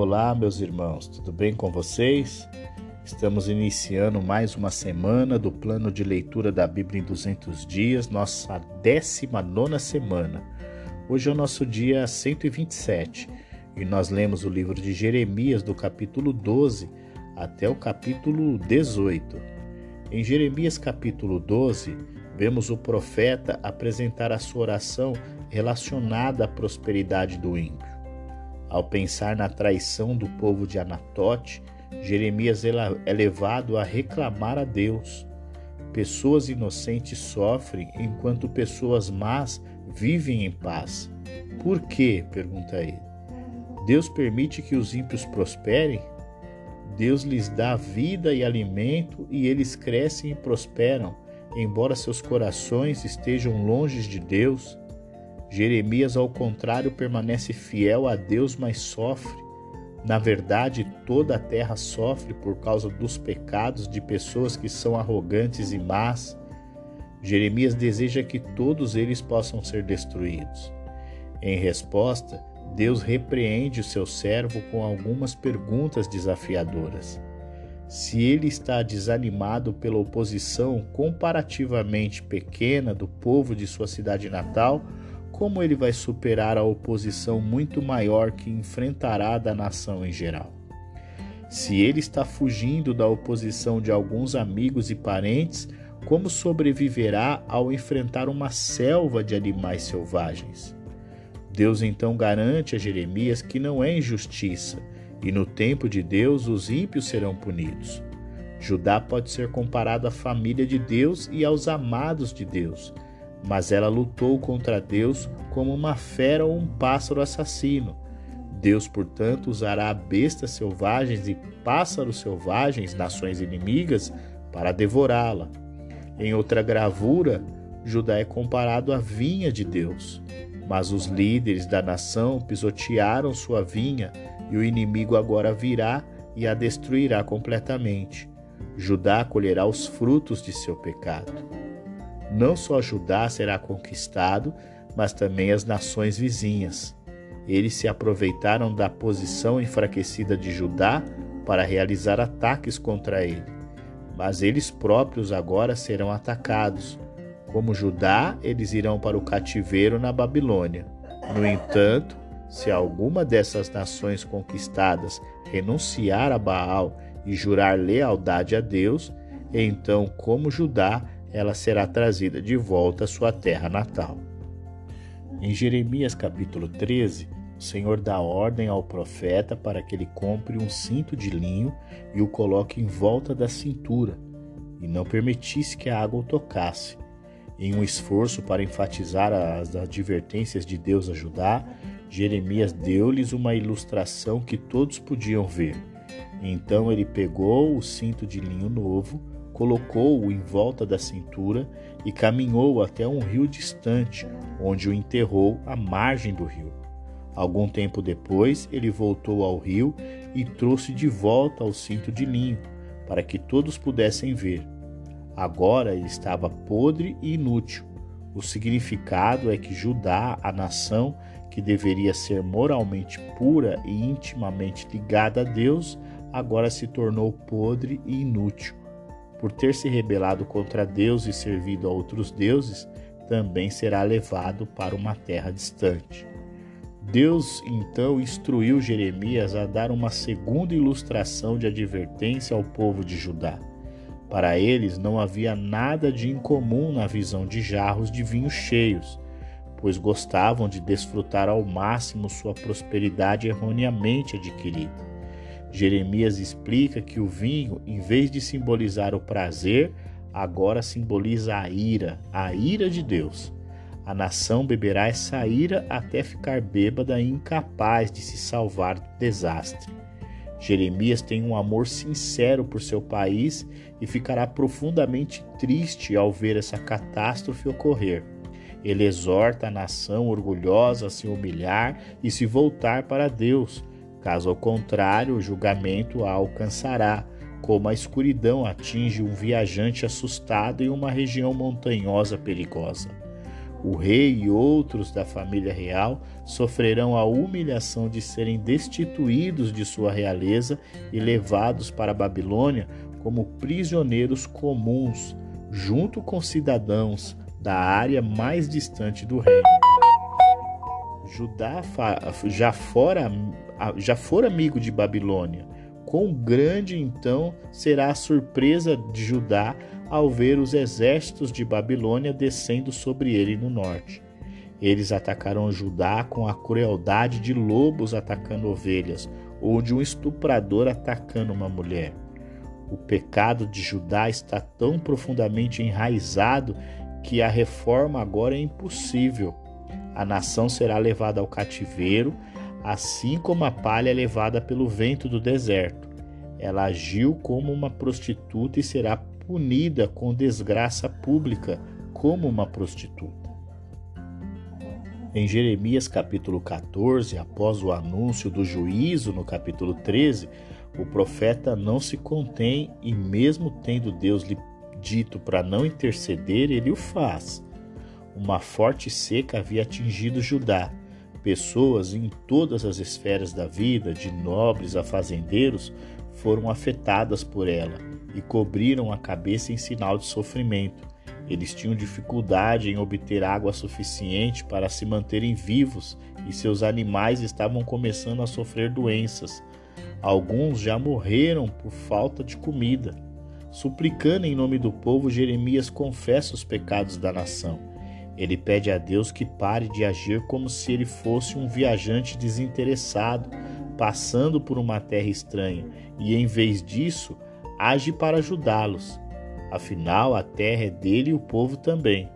Olá, meus irmãos, tudo bem com vocês? Estamos iniciando mais uma semana do plano de leitura da Bíblia em 200 dias, nossa 19 semana. Hoje é o nosso dia 127 e nós lemos o livro de Jeremias, do capítulo 12 até o capítulo 18. Em Jeremias, capítulo 12, vemos o profeta apresentar a sua oração relacionada à prosperidade do ímpio. Ao pensar na traição do povo de Anatote, Jeremias é levado a reclamar a Deus. Pessoas inocentes sofrem enquanto pessoas más vivem em paz. Por quê? pergunta ele. Deus permite que os ímpios prosperem? Deus lhes dá vida e alimento e eles crescem e prosperam embora seus corações estejam longe de Deus, Jeremias, ao contrário, permanece fiel a Deus, mas sofre. Na verdade, toda a terra sofre por causa dos pecados de pessoas que são arrogantes e más. Jeremias deseja que todos eles possam ser destruídos. Em resposta, Deus repreende o seu servo com algumas perguntas desafiadoras. Se ele está desanimado pela oposição comparativamente pequena do povo de sua cidade natal, como ele vai superar a oposição muito maior que enfrentará da nação em geral? Se ele está fugindo da oposição de alguns amigos e parentes, como sobreviverá ao enfrentar uma selva de animais selvagens? Deus então garante a Jeremias que não é injustiça e no tempo de Deus os ímpios serão punidos. Judá pode ser comparado à família de Deus e aos amados de Deus, mas ela lutou contra Deus como uma fera ou um pássaro assassino. Deus, portanto, usará bestas selvagens e pássaros selvagens, nações inimigas, para devorá-la. Em outra gravura, Judá é comparado à vinha de Deus, mas os líderes da nação pisotearam sua vinha e o inimigo agora virá e a destruirá completamente. Judá colherá os frutos de seu pecado. Não só Judá será conquistado, mas também as nações vizinhas. Eles se aproveitaram da posição enfraquecida de Judá para realizar ataques contra ele. Mas eles próprios agora serão atacados. Como Judá, eles irão para o cativeiro na Babilônia. No entanto, se alguma dessas nações conquistadas renunciar a Baal e jurar lealdade a Deus, então, como Judá, ela será trazida de volta à sua terra natal. Em Jeremias capítulo 13, o Senhor dá ordem ao profeta para que ele compre um cinto de linho e o coloque em volta da cintura, e não permitisse que a água o tocasse. Em um esforço para enfatizar as advertências de Deus a Judá, Jeremias deu-lhes uma ilustração que todos podiam ver. Então ele pegou o cinto de linho novo, colocou-o em volta da cintura e caminhou até um rio distante, onde o enterrou à margem do rio. Algum tempo depois, ele voltou ao rio e trouxe de volta o cinto de linho, para que todos pudessem ver. Agora ele estava podre e inútil. O significado é que Judá, a nação, que deveria ser moralmente pura e intimamente ligada a Deus, agora se tornou podre e inútil. Por ter se rebelado contra Deus e servido a outros deuses, também será levado para uma terra distante. Deus então instruiu Jeremias a dar uma segunda ilustração de advertência ao povo de Judá. Para eles não havia nada de incomum na visão de jarros de vinho cheios pois gostavam de desfrutar ao máximo sua prosperidade erroneamente adquirida. Jeremias explica que o vinho, em vez de simbolizar o prazer, agora simboliza a ira, a ira de Deus. A nação beberá essa ira até ficar bêbada e incapaz de se salvar do desastre. Jeremias tem um amor sincero por seu país e ficará profundamente triste ao ver essa catástrofe ocorrer. Ele exorta a nação orgulhosa a se humilhar e se voltar para Deus. Caso contrário, o julgamento a alcançará, como a escuridão atinge um viajante assustado em uma região montanhosa perigosa. O rei e outros da família real sofrerão a humilhação de serem destituídos de sua realeza e levados para a Babilônia como prisioneiros comuns, junto com cidadãos da área mais distante do reino. Judá já fora, já for amigo de Babilônia. Quão grande então será a surpresa de Judá ao ver os exércitos de Babilônia descendo sobre ele no norte. Eles atacarão Judá com a crueldade de lobos atacando ovelhas ou de um estuprador atacando uma mulher. O pecado de Judá está tão profundamente enraizado que a reforma agora é impossível. A nação será levada ao cativeiro, assim como a palha é levada pelo vento do deserto. Ela agiu como uma prostituta e será punida com desgraça pública como uma prostituta. Em Jeremias capítulo 14, após o anúncio do juízo no capítulo 13, o profeta não se contém e, mesmo tendo Deus lhe dito para não interceder, ele o faz. Uma forte seca havia atingido Judá. Pessoas em todas as esferas da vida, de nobres a fazendeiros, foram afetadas por ela e cobriram a cabeça em sinal de sofrimento. Eles tinham dificuldade em obter água suficiente para se manterem vivos e seus animais estavam começando a sofrer doenças. Alguns já morreram por falta de comida. Suplicando em nome do povo, Jeremias confessa os pecados da nação. Ele pede a Deus que pare de agir como se ele fosse um viajante desinteressado, passando por uma terra estranha, e em vez disso, age para ajudá-los. Afinal, a terra é dele e o povo também.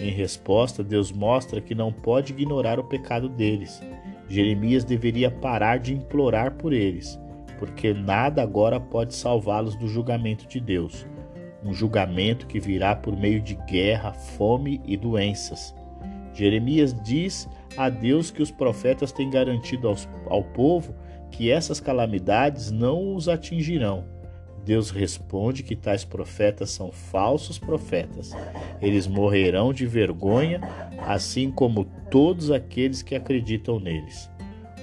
Em resposta, Deus mostra que não pode ignorar o pecado deles. Jeremias deveria parar de implorar por eles, porque nada agora pode salvá-los do julgamento de Deus. Um julgamento que virá por meio de guerra, fome e doenças. Jeremias diz a Deus que os profetas têm garantido aos, ao povo que essas calamidades não os atingirão Deus responde que tais profetas são falsos profetas. Eles morrerão de vergonha, assim como todos aqueles que acreditam neles.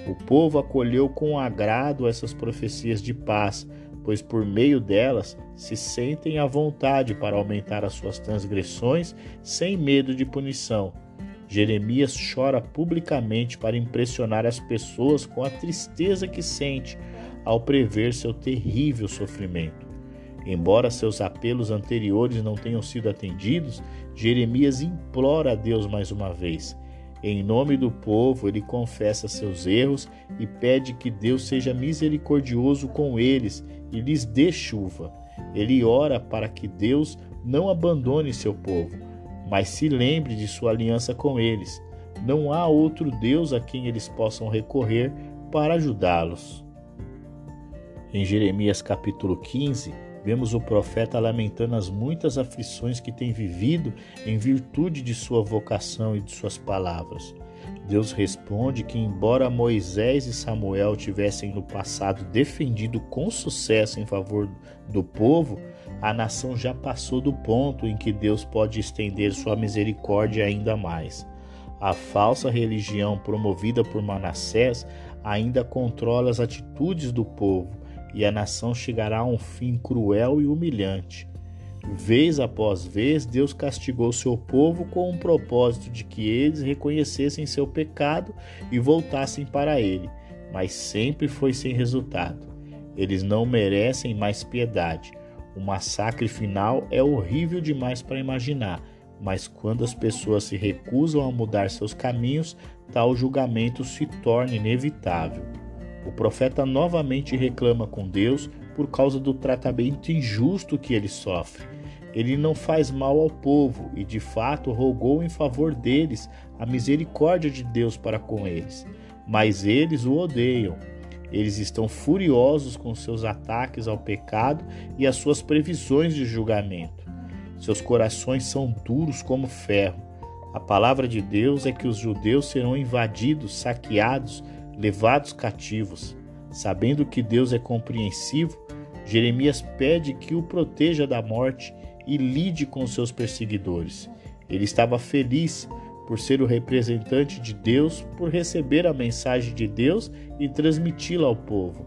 O povo acolheu com agrado essas profecias de paz, pois por meio delas se sentem à vontade para aumentar as suas transgressões sem medo de punição. Jeremias chora publicamente para impressionar as pessoas com a tristeza que sente ao prever seu terrível sofrimento. Embora seus apelos anteriores não tenham sido atendidos, Jeremias implora a Deus mais uma vez. Em nome do povo, ele confessa seus erros e pede que Deus seja misericordioso com eles e lhes dê chuva. Ele ora para que Deus não abandone seu povo, mas se lembre de sua aliança com eles. Não há outro Deus a quem eles possam recorrer para ajudá-los. Em Jeremias capítulo 15, vemos o profeta lamentando as muitas aflições que tem vivido em virtude de sua vocação e de suas palavras. Deus responde que, embora Moisés e Samuel tivessem no passado defendido com sucesso em favor do povo, a nação já passou do ponto em que Deus pode estender sua misericórdia ainda mais. A falsa religião promovida por Manassés ainda controla as atitudes do povo e a nação chegará a um fim cruel e humilhante. Vez após vez, Deus castigou seu povo com o propósito de que eles reconhecessem seu pecado e voltassem para ele, mas sempre foi sem resultado. Eles não merecem mais piedade. O massacre final é horrível demais para imaginar, mas quando as pessoas se recusam a mudar seus caminhos, tal julgamento se torna inevitável. O profeta novamente reclama com Deus por causa do tratamento injusto que ele sofre. Ele não faz mal ao povo e, de fato, rogou em favor deles a misericórdia de Deus para com eles. Mas eles o odeiam. Eles estão furiosos com seus ataques ao pecado e as suas previsões de julgamento. Seus corações são duros como ferro. A palavra de Deus é que os judeus serão invadidos, saqueados levados cativos. Sabendo que Deus é compreensivo, Jeremias pede que o proteja da morte e lide com seus perseguidores. Ele estava feliz por ser o representante de Deus, por receber a mensagem de Deus e transmiti-la ao povo.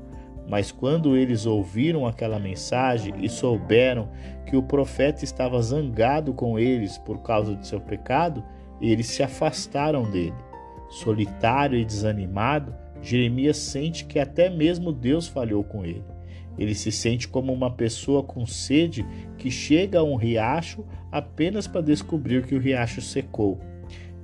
Mas quando eles ouviram aquela mensagem e souberam que o profeta estava zangado com eles por causa de seu pecado, eles se afastaram dele. Solitário e desanimado, Jeremias sente que até mesmo Deus falhou com ele. Ele se sente como uma pessoa com sede que chega a um riacho apenas para descobrir que o riacho secou.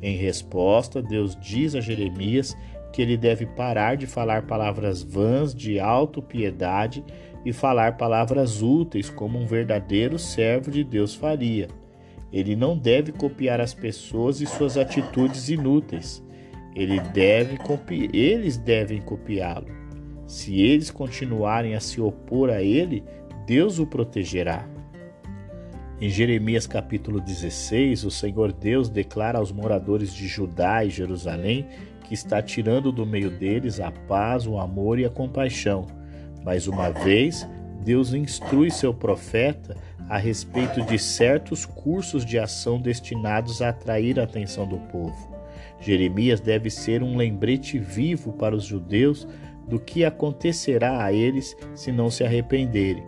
Em resposta, Deus diz a Jeremias que ele deve parar de falar palavras vãs de autopiedade e falar palavras úteis como um verdadeiro servo de Deus faria. Ele não deve copiar as pessoas e suas atitudes inúteis. Ele deve eles devem copiá-lo. Se eles continuarem a se opor a ele, Deus o protegerá. Em Jeremias capítulo 16, o Senhor Deus declara aos moradores de Judá e Jerusalém que está tirando do meio deles a paz, o amor e a compaixão. Mais uma vez, Deus instrui seu profeta a respeito de certos cursos de ação destinados a atrair a atenção do povo. Jeremias deve ser um lembrete vivo para os judeus do que acontecerá a eles se não se arrependerem.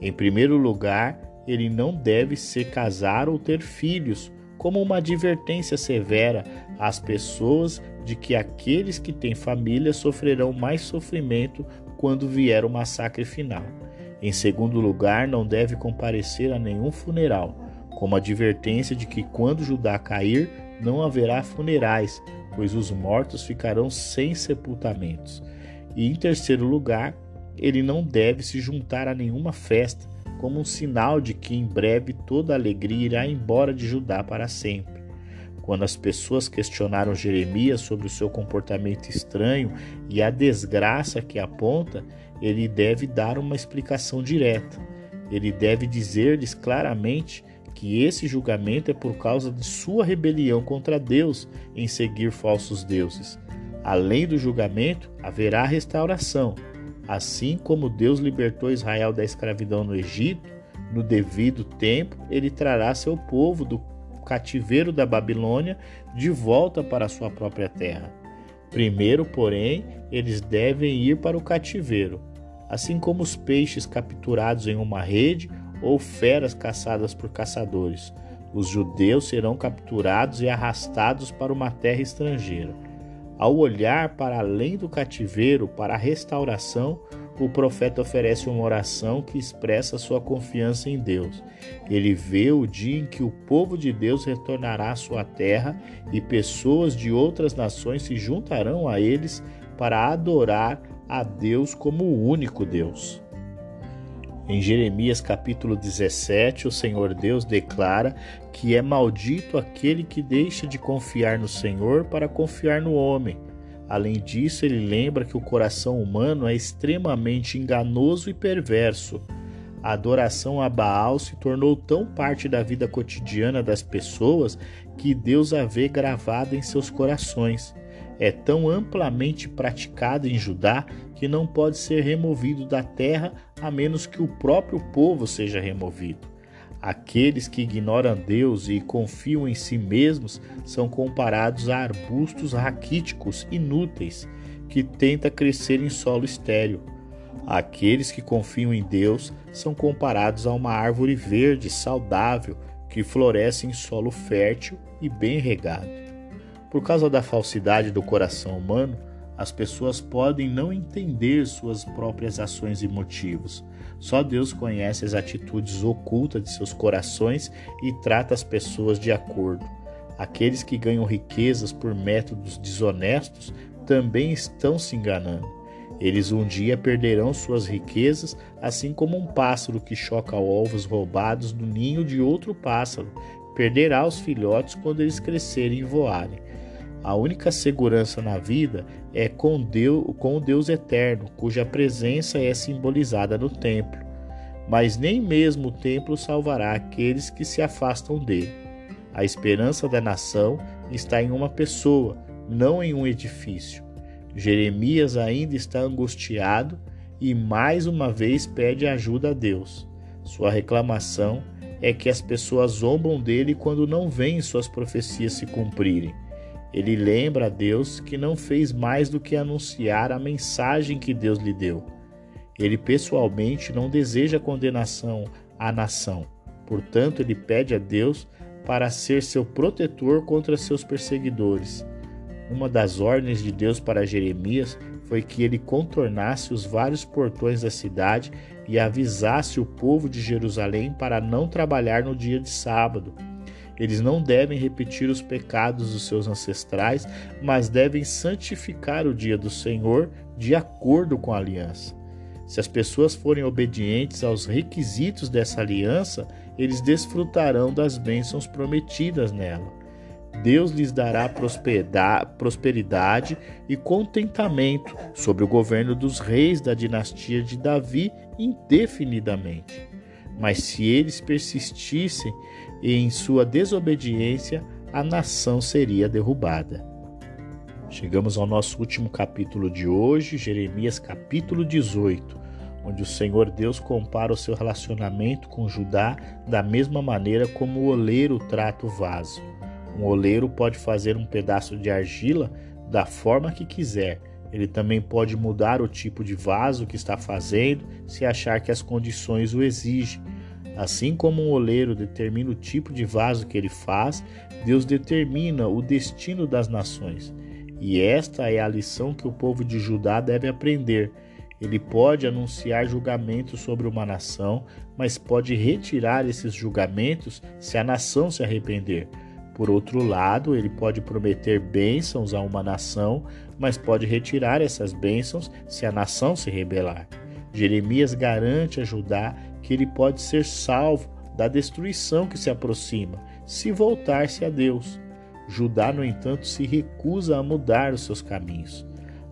Em primeiro lugar, ele não deve se casar ou ter filhos, como uma advertência severa às pessoas de que aqueles que têm família sofrerão mais sofrimento quando vier o massacre final. Em segundo lugar, não deve comparecer a nenhum funeral, como advertência de que quando Judá cair, não haverá funerais, pois os mortos ficarão sem sepultamentos. E em terceiro lugar, ele não deve se juntar a nenhuma festa, como um sinal de que em breve toda alegria irá embora de Judá para sempre. Quando as pessoas questionaram Jeremias sobre o seu comportamento estranho e a desgraça que aponta, ele deve dar uma explicação direta. Ele deve dizer-lhes claramente que esse julgamento é por causa de sua rebelião contra Deus em seguir falsos deuses. Além do julgamento, haverá restauração. Assim como Deus libertou Israel da escravidão no Egito, no devido tempo, ele trará seu povo do cativeiro da Babilônia de volta para sua própria terra. Primeiro, porém, eles devem ir para o cativeiro, assim como os peixes capturados em uma rede ou feras caçadas por caçadores. Os judeus serão capturados e arrastados para uma terra estrangeira. Ao olhar para além do cativeiro, para a restauração, o profeta oferece uma oração que expressa sua confiança em Deus. Ele vê o dia em que o povo de Deus retornará à sua terra e pessoas de outras nações se juntarão a eles para adorar a Deus como o único Deus. Em Jeremias capítulo 17, o Senhor Deus declara que é maldito aquele que deixa de confiar no Senhor para confiar no homem. Além disso, ele lembra que o coração humano é extremamente enganoso e perverso. A adoração a Baal se tornou tão parte da vida cotidiana das pessoas que Deus a vê gravada em seus corações. É tão amplamente praticado em Judá que não pode ser removido da terra a menos que o próprio povo seja removido. Aqueles que ignoram Deus e confiam em si mesmos são comparados a arbustos raquíticos inúteis que tenta crescer em solo estéril. Aqueles que confiam em Deus são comparados a uma árvore verde saudável que floresce em solo fértil e bem regado. Por causa da falsidade do coração humano, as pessoas podem não entender suas próprias ações e motivos. Só Deus conhece as atitudes ocultas de seus corações e trata as pessoas de acordo. Aqueles que ganham riquezas por métodos desonestos também estão se enganando. Eles um dia perderão suas riquezas, assim como um pássaro que choca ovos roubados do ninho de outro pássaro perderá os filhotes quando eles crescerem e voarem. A única segurança na vida é com Deus, com o Deus eterno, cuja presença é simbolizada no templo. Mas nem mesmo o templo salvará aqueles que se afastam dele. A esperança da nação está em uma pessoa, não em um edifício. Jeremias ainda está angustiado e mais uma vez pede ajuda a Deus. Sua reclamação é que as pessoas zombam dele quando não veem suas profecias se cumprirem. Ele lembra a Deus que não fez mais do que anunciar a mensagem que Deus lhe deu. Ele pessoalmente não deseja condenação à nação. Portanto, ele pede a Deus para ser seu protetor contra seus perseguidores. Uma das ordens de Deus para Jeremias foi que ele contornasse os vários portões da cidade e avisasse o povo de Jerusalém para não trabalhar no dia de sábado. Eles não devem repetir os pecados dos seus ancestrais, mas devem santificar o dia do Senhor de acordo com a aliança. Se as pessoas forem obedientes aos requisitos dessa aliança, eles desfrutarão das bênçãos prometidas nela. Deus lhes dará prosperidade e contentamento sobre o governo dos reis da dinastia de Davi indefinidamente. Mas se eles persistissem em sua desobediência, a nação seria derrubada. Chegamos ao nosso último capítulo de hoje, Jeremias capítulo 18, onde o Senhor Deus compara o seu relacionamento com Judá da mesma maneira como o oleiro trata o vaso. Um oleiro pode fazer um pedaço de argila da forma que quiser. Ele também pode mudar o tipo de vaso que está fazendo se achar que as condições o exigem. Assim como um oleiro determina o tipo de vaso que ele faz, Deus determina o destino das nações. E esta é a lição que o povo de Judá deve aprender. Ele pode anunciar julgamentos sobre uma nação, mas pode retirar esses julgamentos se a nação se arrepender. Por outro lado, ele pode prometer bênçãos a uma nação, mas pode retirar essas bênçãos se a nação se rebelar. Jeremias garante a Judá que ele pode ser salvo da destruição que se aproxima, se voltar-se a Deus. Judá, no entanto, se recusa a mudar os seus caminhos.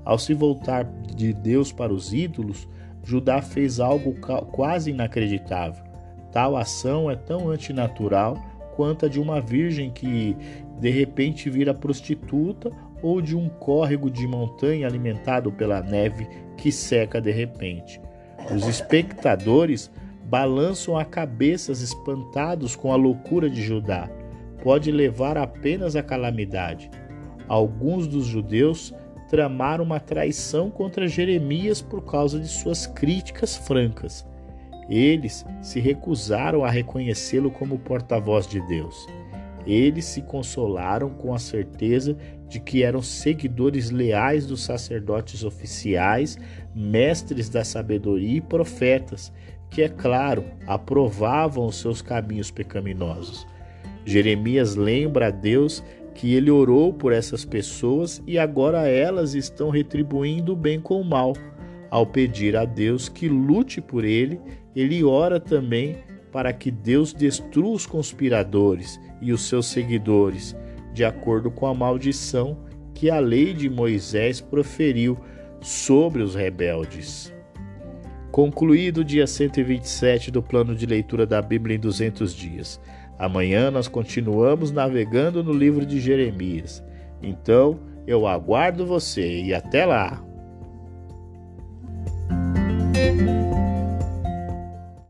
Ao se voltar de Deus para os ídolos, Judá fez algo quase inacreditável. Tal ação é tão antinatural quanto a de uma virgem que de repente vira prostituta ou de um córrego de montanha alimentado pela neve que seca de repente. Os espectadores balançam a cabeças espantados com a loucura de Judá. Pode levar apenas a calamidade. Alguns dos judeus tramaram uma traição contra Jeremias por causa de suas críticas francas. Eles se recusaram a reconhecê-lo como porta-voz de Deus. Eles se consolaram com a certeza de que eram seguidores leais dos sacerdotes oficiais, mestres da sabedoria e profetas, que, é claro, aprovavam os seus caminhos pecaminosos. Jeremias lembra a Deus que ele orou por essas pessoas e agora elas estão retribuindo o bem com o mal. Ao pedir a Deus que lute por ele, ele ora também para que Deus destrua os conspiradores e os seus seguidores, de acordo com a maldição que a lei de Moisés proferiu sobre os rebeldes. Concluído o dia 127 do plano de leitura da Bíblia em 200 dias. Amanhã nós continuamos navegando no livro de Jeremias. Então, eu aguardo você e até lá!